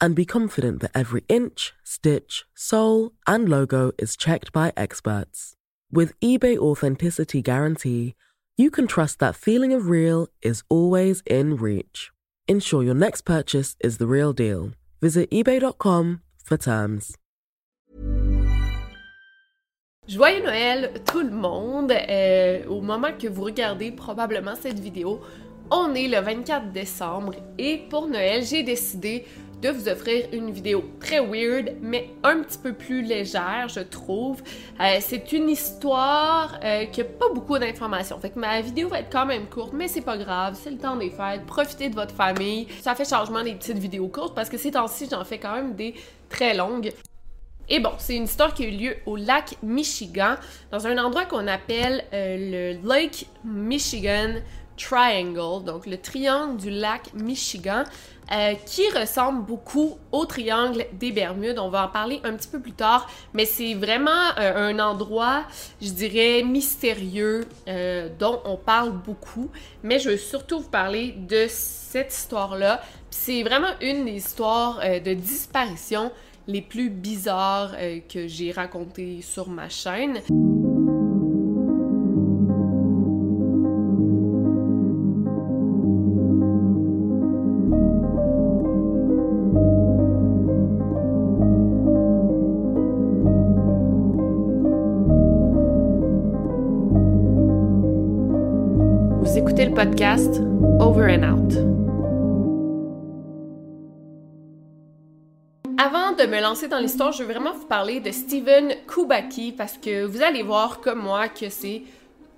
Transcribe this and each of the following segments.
and be confident that every inch, stitch, sole, and logo is checked by experts. With eBay Authenticity Guarantee, you can trust that feeling of real is always in reach. Ensure your next purchase is the real deal. Visit eBay.com for terms. Joyeux Noël, tout le monde! Euh, au moment que vous regardez probablement cette vidéo, on est le 24 décembre et pour Noël, j'ai décidé de vous offrir une vidéo très weird, mais un petit peu plus légère, je trouve. Euh, c'est une histoire euh, qui a pas beaucoup d'informations. Fait que ma vidéo va être quand même courte, mais c'est pas grave, c'est le temps des fêtes. Profitez de votre famille. Ça fait changement des petites vidéos courtes parce que ces temps-ci, j'en fais quand même des très longues. Et bon, c'est une histoire qui a eu lieu au lac Michigan, dans un endroit qu'on appelle euh, le Lake Michigan Triangle, donc le triangle du lac Michigan, euh, qui ressemble beaucoup au triangle des Bermudes. On va en parler un petit peu plus tard, mais c'est vraiment euh, un endroit, je dirais, mystérieux euh, dont on parle beaucoup. Mais je veux surtout vous parler de cette histoire-là. C'est vraiment une des histoires de disparition les plus bizarres que j'ai racontées sur ma chaîne. Over and Out. Avant de me lancer dans l'histoire, je veux vraiment vous parler de Steven Kubaki parce que vous allez voir comme moi que c'est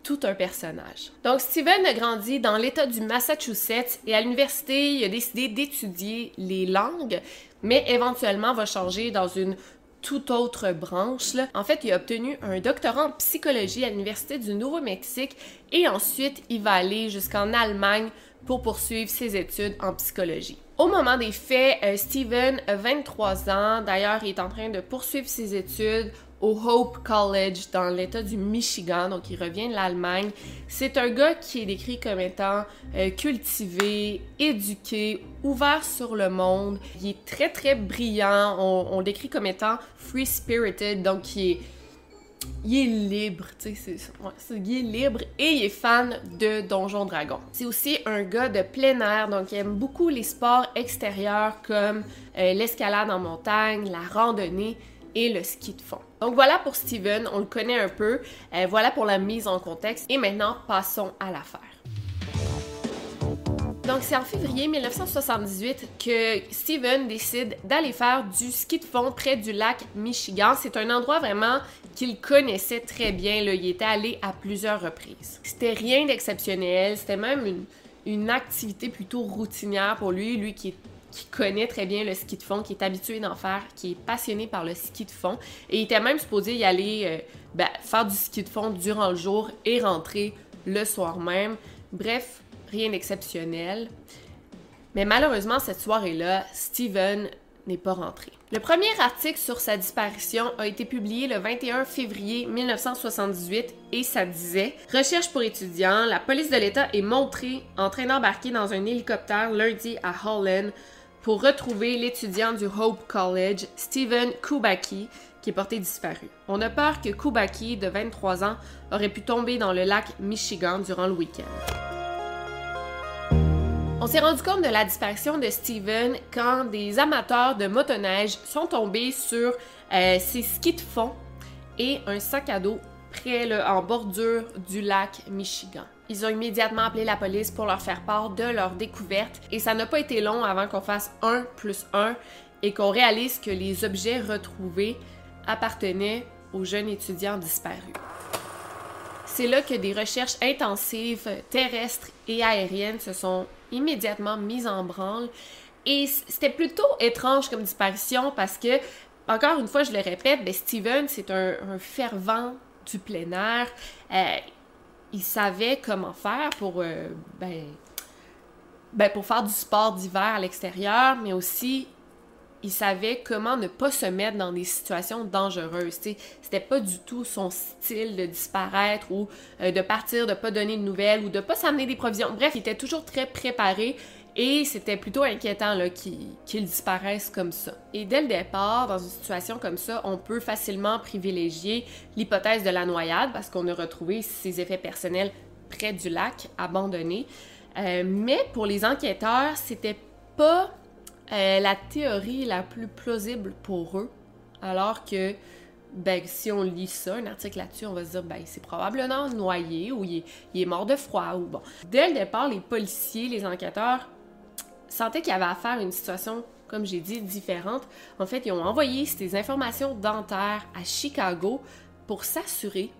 tout un personnage. Donc Steven a grandi dans l'État du Massachusetts et à l'université, il a décidé d'étudier les langues, mais éventuellement va changer dans une toute autre branche. En fait, il a obtenu un doctorat en psychologie à l'Université du Nouveau-Mexique et ensuite il va aller jusqu'en Allemagne pour poursuivre ses études en psychologie. Au moment des faits, euh, Steven a 23 ans. D'ailleurs, il est en train de poursuivre ses études au Hope College dans l'État du Michigan, donc il revient de l'Allemagne. C'est un gars qui est décrit comme étant euh, cultivé, éduqué, ouvert sur le monde. Il est très très brillant. On, le décrit comme étant free spirited, donc il est libre, tu sais, c'est, il est libre et il est fan de Donjon Dragon. C'est aussi un gars de plein air, donc il aime beaucoup les sports extérieurs comme euh, l'escalade en montagne, la randonnée et le ski de fond. Donc voilà pour Steven, on le connaît un peu. Euh, voilà pour la mise en contexte. Et maintenant, passons à l'affaire. Donc c'est en février 1978 que Steven décide d'aller faire du ski de fond près du lac Michigan. C'est un endroit vraiment qu'il connaissait très bien. Là. Il était allé à plusieurs reprises. C'était rien d'exceptionnel. C'était même une, une activité plutôt routinière pour lui. Lui qui est qui connaît très bien le ski de fond, qui est habitué d'en faire, qui est passionné par le ski de fond. Et il était même supposé y aller euh, ben, faire du ski de fond durant le jour et rentrer le soir même. Bref, rien d'exceptionnel. Mais malheureusement, cette soirée-là, Steven n'est pas rentré. Le premier article sur sa disparition a été publié le 21 février 1978 et ça disait Recherche pour étudiants, la police de l'État est montrée en train d'embarquer dans un hélicoptère lundi à Holland pour retrouver l'étudiant du Hope College, Stephen Kubaki, qui est porté disparu. On a peur que Kubaki, de 23 ans, aurait pu tomber dans le lac Michigan durant le week-end. On s'est rendu compte de la disparition de Steven quand des amateurs de motoneige sont tombés sur euh, ses skis de fond et un sac à dos près le, en bordure du lac Michigan. Ils ont immédiatement appelé la police pour leur faire part de leur découverte et ça n'a pas été long avant qu'on fasse un plus un et qu'on réalise que les objets retrouvés appartenaient aux jeunes étudiants disparus. C'est là que des recherches intensives terrestres et aériennes se sont immédiatement mises en branle et c'était plutôt étrange comme disparition parce que, encore une fois, je le répète, ben Steven, c'est un, fervent du plein air. Euh, il savait comment faire pour, euh, ben, ben, pour faire du sport d'hiver à l'extérieur, mais aussi il savait comment ne pas se mettre dans des situations dangereuses. C'était pas du tout son style de disparaître ou euh, de partir, de pas donner de nouvelles ou de pas s'amener des provisions. Bref, il était toujours très préparé et c'était plutôt inquiétant qu'il disparaisse comme ça. Et dès le départ, dans une situation comme ça, on peut facilement privilégier l'hypothèse de la noyade parce qu'on a retrouvé ses effets personnels près du lac, abandonné. Euh, mais pour les enquêteurs, c'était pas euh, la théorie la plus plausible pour eux, alors que ben, si on lit ça, un article là-dessus, on va se dire, ben, c'est probablement noyé ou il est, mort de froid ou bon. Dès le départ, les policiers, les enquêteurs sentaient qu'il y avait affaire à une situation, comme j'ai dit, différente. En fait, ils ont envoyé ces informations dentaires à Chicago pour s'assurer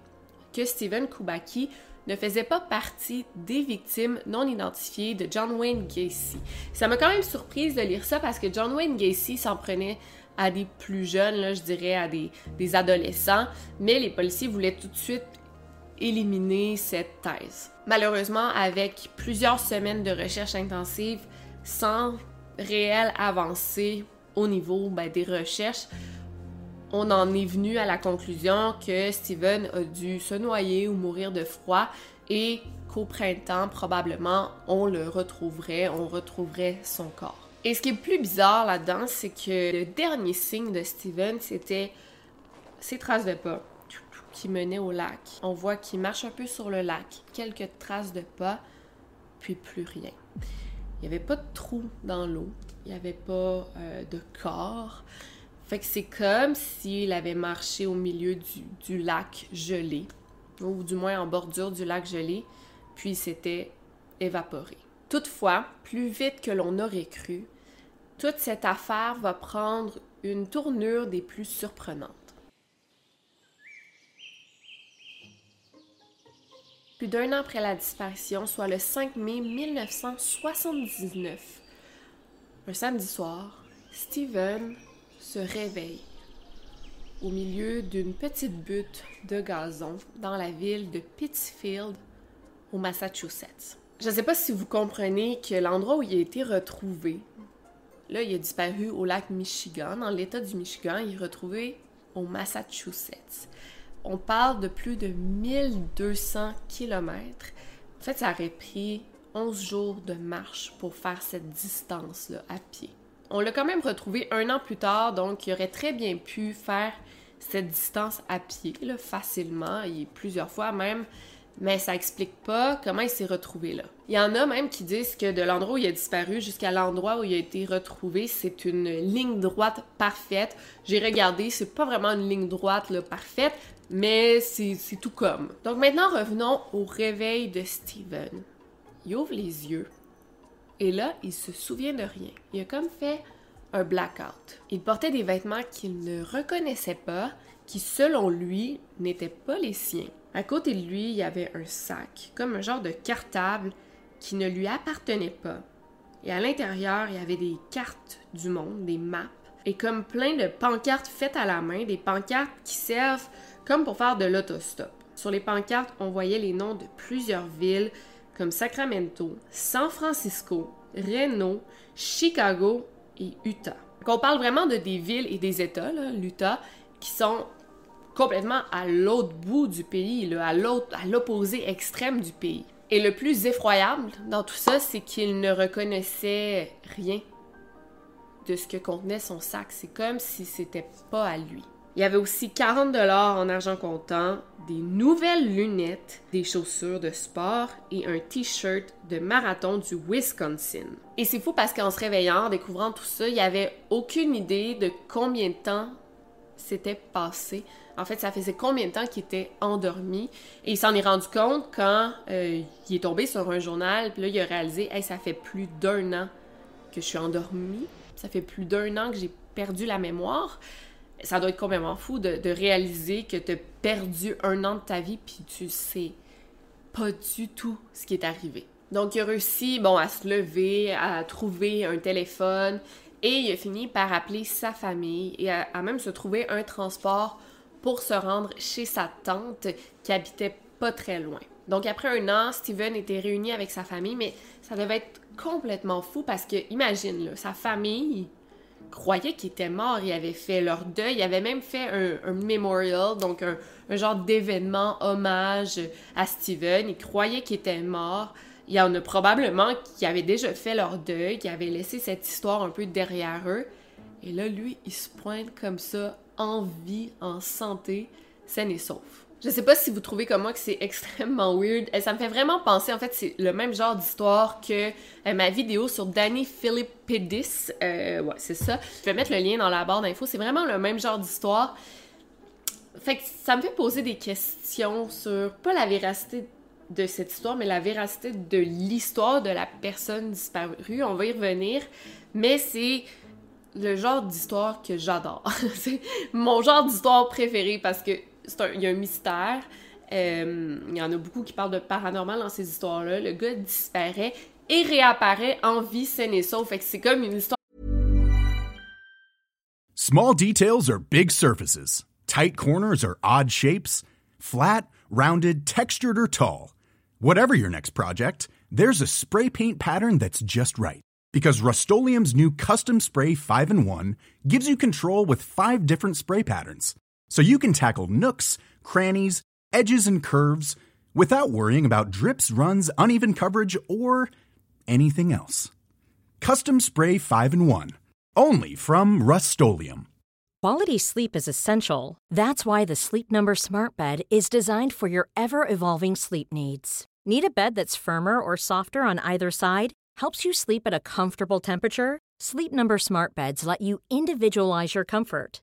que Stephen Kubaki ne faisait pas partie des victimes non identifiées de John Wayne Gacy. Ça m'a quand même surprise de lire ça parce que John Wayne Gacy s'en prenait à des plus jeunes, là, je dirais à des, des adolescents, mais les policiers voulaient tout de suite éliminer cette thèse. Malheureusement, avec plusieurs semaines de recherche intensive, sans réelle avancée au niveau ben, des recherches, on en est venu à la conclusion que Steven a dû se noyer ou mourir de froid et qu'au printemps, probablement, on le retrouverait, on retrouverait son corps. Et ce qui est plus bizarre là-dedans, c'est que le dernier signe de Steven, c'était ses traces de pas qui menaient au lac. On voit qu'il marche un peu sur le lac, quelques traces de pas, puis plus rien. Il n'y avait pas de trou dans l'eau, il n'y avait pas euh, de corps. Fait que c'est comme s'il avait marché au milieu du, lac gelé, ou du moins en bordure du lac gelé, puis s'était évaporé. Toutefois, plus vite que l'on aurait cru, toute cette affaire va prendre une tournure des plus surprenantes. Plus d'un an après la disparition, soit le 5 mai 1979, un samedi soir, Steven se réveille au milieu d'une petite butte de gazon dans la ville de Pittsfield, au Massachusetts. Je ne sais pas si vous comprenez que l'endroit où il a été retrouvé, là, il a disparu au lac Michigan, dans l'État du Michigan, il est retrouvé au Massachusetts. On parle de plus de 1200 kilomètres. En fait, ça aurait pris 11 jours de marche pour faire cette distance-là à pied. On l'a quand même retrouvé un an plus tard, donc il aurait très bien pu faire cette distance à pied facilement, et plusieurs fois même, mais ça explique pas comment il s'est retrouvé là. Il y en a même qui disent que de l'endroit où il a disparu jusqu'à l'endroit où il a été retrouvé, c'est une ligne droite parfaite. J'ai regardé, c'est pas vraiment une ligne droite parfaite, mais c'est tout comme. Donc maintenant, revenons au réveil de Steven. Il ouvre les yeux, et là, il se souvient de rien. Il a comme fait un blackout. Il portait des vêtements qu'il ne reconnaissait pas, qui selon lui n'étaient pas les siens. À côté de lui, il y avait un sac, comme un genre de cartable qui ne lui appartenait pas. Et à l'intérieur, il y avait des cartes du monde, des maps, et comme plein de pancartes faites à la main, des pancartes qui servent comme pour faire de l'autostop. Sur les pancartes, on voyait les noms de plusieurs villes, comme Sacramento, San Francisco, Reno, Chicago et Utah. On parle vraiment de des villes et des États, l'Utah, qui sont complètement à l'autre bout du pays, à l'autre, à l'opposé extrême du pays. Et le plus effroyable dans tout ça, c'est qu'il ne reconnaissait rien de ce que contenait son sac. C'est comme si c'était pas à lui. Il y avait aussi 40 dollars en argent comptant, des nouvelles lunettes, des chaussures de sport et un t-shirt de marathon du Wisconsin. Et c'est fou parce qu'en se réveillant, en découvrant tout ça, il n'y avait aucune idée de combien de temps s'était passé en fait, ça faisait combien de temps qu'il était endormi. Et il s'en est rendu compte quand euh, il est tombé sur un journal, puis là, il a réalisé, hey, ça fait plus d'un an que je suis endormi. Ça fait plus d'un an que j'ai perdu la mémoire. Ça doit être complètement fou de, de réaliser que tu as perdu un an de ta vie, puis tu sais pas du tout ce qui est arrivé. Donc, il a réussi, bon, à se lever, à trouver un téléphone, et il a fini par appeler sa famille et à, même se trouver un transport pour se rendre chez sa tante qui habitait pas très loin. Donc après un an, Steven était réuni avec sa famille, mais ça devait être complètement fou parce que, imagine, là, sa famille croyait qu'il était mort, il avait fait leur deuil, il avait même fait un, memorial, donc un, un genre d'événement hommage à Steven, il croyait qu'il était mort. Il y en a probablement qui avaient déjà fait leur deuil, qui avaient laissé cette histoire un peu derrière eux. Et là, lui, il se pointe comme ça, en vie, en santé, saine et sauf. Je sais pas si vous trouvez comme moi que c'est extrêmement weird. Euh, ça me fait vraiment penser, en fait, c'est le même genre d'histoire que euh, ma vidéo sur Danny Philippidis. Euh, ouais, c'est ça. Je vais mettre le lien dans la barre d'infos. C'est vraiment le même genre d'histoire. Fait que ça me fait poser des questions sur, pas la véracité de cette histoire, mais la véracité de l'histoire de la personne disparue. On va y revenir. Mais c'est le genre d'histoire que j'adore. c'est mon genre d'histoire préféré parce que il y a un mystère. Euh, il y en a beaucoup qui parlent de paranormal dans ces histoires-là. Le gars disparaît et réapparaît en vie saine et sauve. Fait que c'est comme une histoire. Small details are big surfaces. Tight corners are odd shapes. Flat, rounded, textured or tall. Whatever your next project, there's a spray paint pattern that's just right. Because Rust new Custom Spray 5 and 1 gives you control with five different spray patterns so you can tackle nooks, crannies, edges, and curves without worrying about drips, runs, uneven coverage, or anything else. Custom Spray 5 and 1. Only from Rust Quality sleep is essential. That's why the Sleep Number Smart Bed is designed for your ever evolving sleep needs. Need a bed that's firmer or softer on either side? Helps you sleep at a comfortable temperature? Sleep Number Smart Beds let you individualize your comfort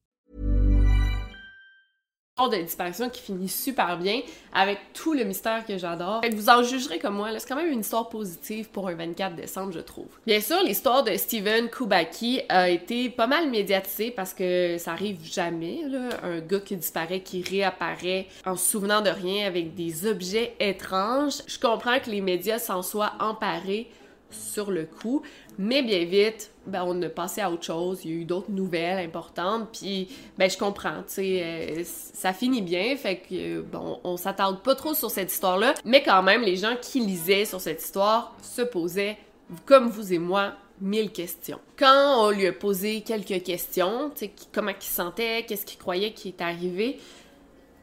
de disparition qui finit super bien avec tout le mystère que j'adore. Vous en jugerez comme moi, c'est quand même une histoire positive pour un 24 décembre, je trouve. Bien sûr, l'histoire de Steven Kubaki a été pas mal médiatisée parce que ça arrive jamais, un gars qui disparaît, qui réapparaît en se souvenant de rien avec des objets étranges. Je comprends que les médias s'en soient emparés sur le coup, mais bien vite, ben, on a passé à autre chose. Il y a eu d'autres nouvelles importantes. Puis, ben, je comprends, tu sais, euh, ça finit bien. Fait que, bon, on s'attarde pas trop sur cette histoire-là. Mais quand même, les gens qui lisaient sur cette histoire se posaient, comme vous et moi, mille questions. Quand on lui a posé quelques questions, tu sais, comment il sentait, qu'est-ce qu'il croyait qui est arrivé,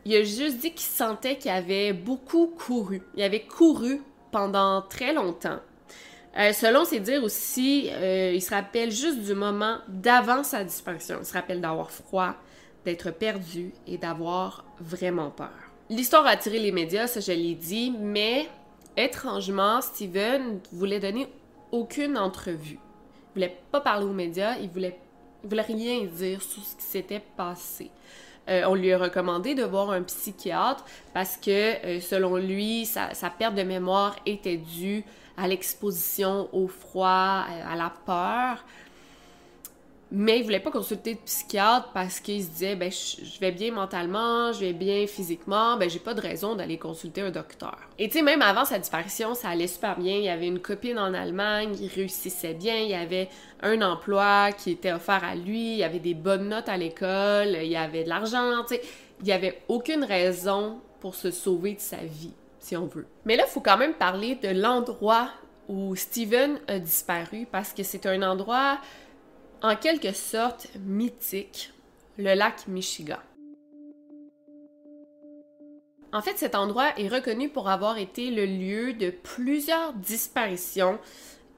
il a juste dit qu'il sentait qu'il avait beaucoup couru. Il avait couru pendant très longtemps euh, selon ses dires aussi, euh, il se rappelle juste du moment d'avant sa disparition. Il se rappelle d'avoir froid, d'être perdu et d'avoir vraiment peur. L'histoire a attiré les médias, ça je l'ai dit, mais étrangement, Steven voulait donner aucune entrevue. Il voulait pas parler aux médias, il voulait, voulait rien dire sur ce qui s'était passé. Euh, on lui a recommandé de voir un psychiatre parce que, selon lui, sa, perte de mémoire était due à l'exposition au froid, à la peur. Mais il voulait pas consulter de psychiatre parce qu'il se disait ben je vais bien mentalement, je vais bien physiquement, ben j'ai pas de raison d'aller consulter un docteur. Et tu sais même avant sa disparition, ça allait super bien, il avait une copine en Allemagne, il réussissait bien, il y avait un emploi qui était offert à lui, il avait des bonnes notes à l'école, il y avait de l'argent, tu sais, il y avait aucune raison pour se sauver de sa vie si on veut. Mais là, il faut quand même parler de l'endroit où Steven a disparu parce que c'est un endroit en quelque sorte mythique, le lac Michigan. En fait, cet endroit est reconnu pour avoir été le lieu de plusieurs disparitions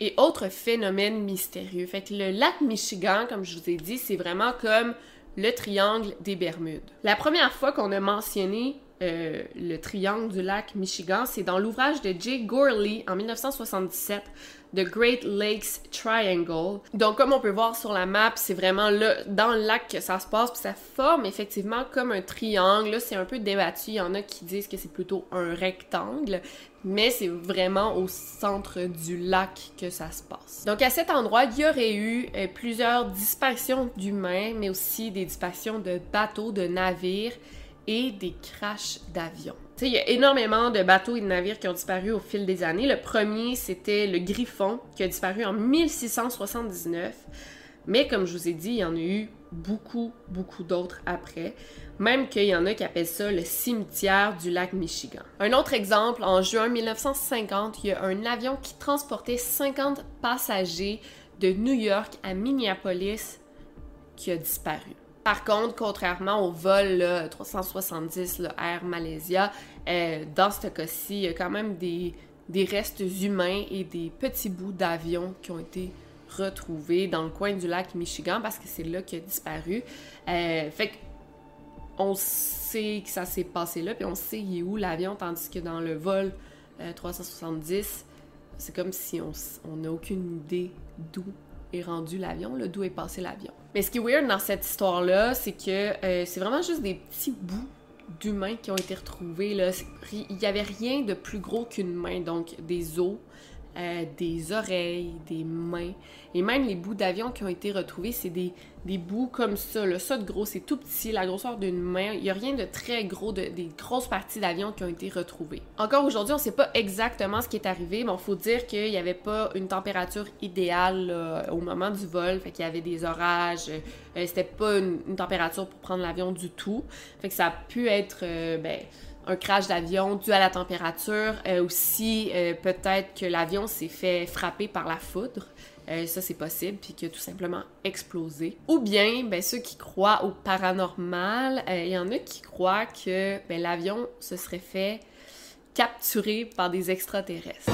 et autres phénomènes mystérieux. Fait que le lac Michigan, comme je vous ai dit, c'est vraiment comme le triangle des Bermudes. La première fois qu'on a mentionné euh, le triangle du lac Michigan, c'est dans l'ouvrage de Jay Gorley en 1977, The Great Lakes Triangle. Donc, comme on peut voir sur la map, c'est vraiment là, dans le lac que ça se passe, puis ça forme effectivement comme un triangle. Là, c'est un peu débattu. Il y en a qui disent que c'est plutôt un rectangle, mais c'est vraiment au centre du lac que ça se passe. Donc, à cet endroit, il y aurait eu euh, plusieurs disparitions d'humains, mais aussi des disparitions de bateaux, de navires et des crashs d'avions. Il y a énormément de bateaux et de navires qui ont disparu au fil des années. Le premier, c'était le Griffon, qui a disparu en 1679. Mais comme je vous ai dit, il y en a eu beaucoup, beaucoup d'autres après. Même qu'il y en a qui appellent ça le cimetière du lac Michigan. Un autre exemple, en juin 1950, il y a un avion qui transportait 50 passagers de New York à Minneapolis qui a disparu. Par contre, contrairement au vol 370 le Air Malaysia, euh, dans ce cas-ci, il y a quand même des, restes humains et des petits bouts d'avion qui ont été retrouvés dans le coin du lac Michigan parce que c'est là qu'il a disparu. Euh, fait on sait que ça s'est passé là, puis on sait il est où l'avion, tandis que dans le vol 370, euh, c'est comme si on n'a aucune idée d'où est rendu l'avion, d'où est passé l'avion. Mais ce qui est weird dans cette histoire-là, c'est que euh, c'est vraiment juste des petits bouts d'humains qui ont été retrouvés. Il n'y avait rien de plus gros qu'une main, donc des os, euh, des oreilles, des mains. Et même les bouts d'avion qui ont été retrouvés, c'est des, des, bouts comme ça. Là. Ça de gros, c'est tout petit, la grosseur d'une main. Il n'y a rien de très gros, de, des grosses parties d'avion qui ont été retrouvées. Encore aujourd'hui, on ne sait pas exactement ce qui est arrivé, mais il faut dire qu'il n'y avait pas une température idéale au moment du vol. Fait qu'il y avait des orages. Euh, c'était pas une, température pour prendre l'avion du tout. Fait que ça a pu être... Euh, ben, un crash d'avion dû à la température. Euh, aussi, euh, peut-être que l'avion s'est fait frapper par la foudre. Euh, ça, c'est possible, puis qu'il a tout simplement explosé. Ou bien, ben, ceux qui croient au paranormal, il y en a qui croient que ben, l'avion se serait fait capturer par des extraterrestres.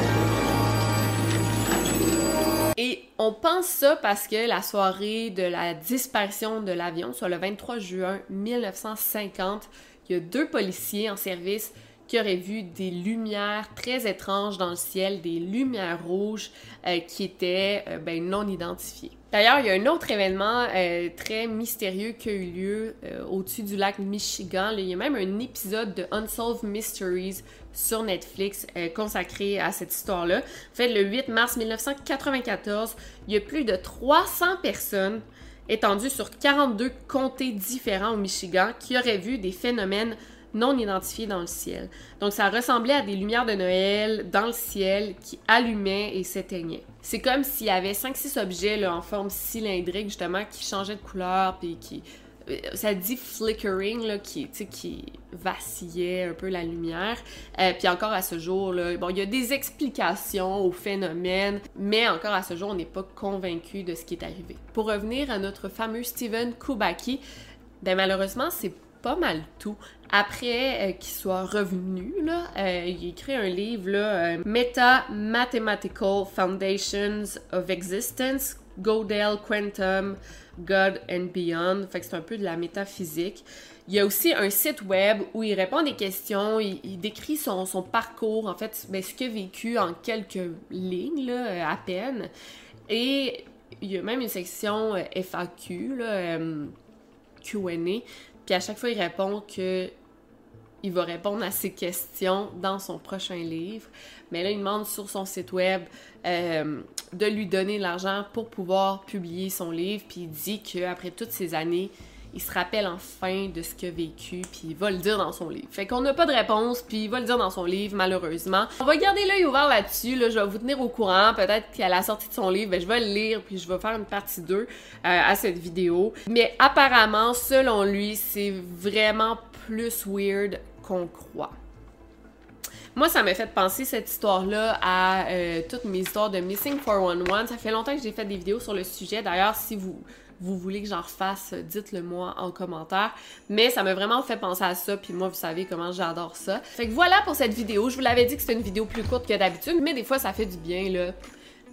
Et on pense ça parce que la soirée de la disparition de l'avion, soit le 23 juin 1950, il y a deux policiers en service qui auraient vu des lumières très étranges dans le ciel, des lumières rouges euh, qui étaient euh, ben, non identifiées. D'ailleurs, il y a un autre événement euh, très mystérieux qui a eu lieu au-dessus du lac Michigan. il y a même un épisode de Unsolved Mysteries sur Netflix consacré à cette histoire-là. En fait, le 8 mars 1994, il y a plus de 300 personnes étendu sur 42 comtés différents au Michigan qui auraient vu des phénomènes non identifiés dans le ciel. Donc ça ressemblait à des lumières de Noël dans le ciel qui allumaient et s'éteignaient. C'est comme s'il y avait 5-6 objets en forme cylindrique justement qui changeaient de couleur puis qui ça dit flickering, là, qui, qui vacillait un peu la lumière. Euh, puis encore à ce jour, bon, il y a des explications au phénomène, mais encore à ce jour, on n'est pas convaincu de ce qui est arrivé. Pour revenir à notre fameux Steven Kubaki, ben malheureusement, c'est pas mal tout. Après euh, qu'il soit revenu, là, il a écrit un livre, là, Meta Mathematical Foundations of Existence, Godel Quantum, God and Beyond. Fait que c'est un peu de la métaphysique. Il y a aussi un site web où il répond des questions, il, décrit son, parcours, en fait, ben, ce qu'il a vécu en quelques lignes, à peine. Et il y a même une section euh, FAQ, là, euh, Q&A, puis à chaque fois, il répond que il va répondre à ces questions dans son prochain livre. Mais là, il demande sur son site web euh, de lui donner l'argent pour pouvoir publier son livre. Puis il dit qu'après toutes ces années, il se rappelle enfin de ce qu'il a vécu, puis il va le dire dans son livre. Fait qu'on n'a pas de réponse, puis il va le dire dans son livre, malheureusement. On va garder l'œil ouvert là-dessus, là, je vais vous tenir au courant. Peut-être qu'à la sortie de son livre, ben, je vais le lire, puis je vais faire une partie 2 euh, à cette vidéo. Mais apparemment, selon lui, c'est vraiment plus weird qu'on croit. Moi, ça m'a fait penser cette histoire-là à euh, toutes mes histoires de Missing 411. Ça fait longtemps que j'ai fait des vidéos sur le sujet. D'ailleurs, si vous, vous voulez que j'en refasse, dites-le moi en commentaire. Mais ça m'a vraiment fait penser à ça, puis moi, vous savez comment j'adore ça. Fait que voilà pour cette vidéo. Je vous l'avais dit que c'était une vidéo plus courte que d'habitude, mais des fois, ça fait du bien, là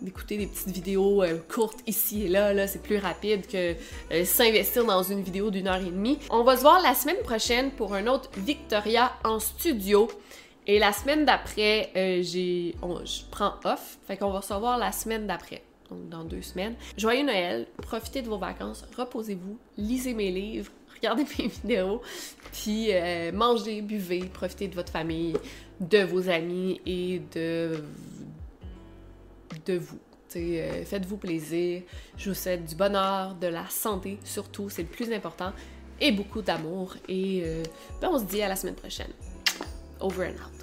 d'écouter des petites vidéos euh, courtes ici et là, là c'est plus rapide que euh, s'investir dans une vidéo d'une heure et demie. On va se voir la semaine prochaine pour un autre Victoria en studio. Et la semaine d'après, euh, je prends off, fait qu'on va se revoir la semaine d'après, donc dans deux semaines. Joyeux Noël, profitez de vos vacances, reposez-vous, lisez mes livres, regardez mes vidéos, puis euh, mangez, buvez, profitez de votre famille, de vos amis et de, de vous. Euh, faites-vous plaisir. Je vous souhaite du bonheur, de la santé surtout, c'est le plus important, et beaucoup d'amour. Et ben on se dit à la semaine prochaine. Over and out.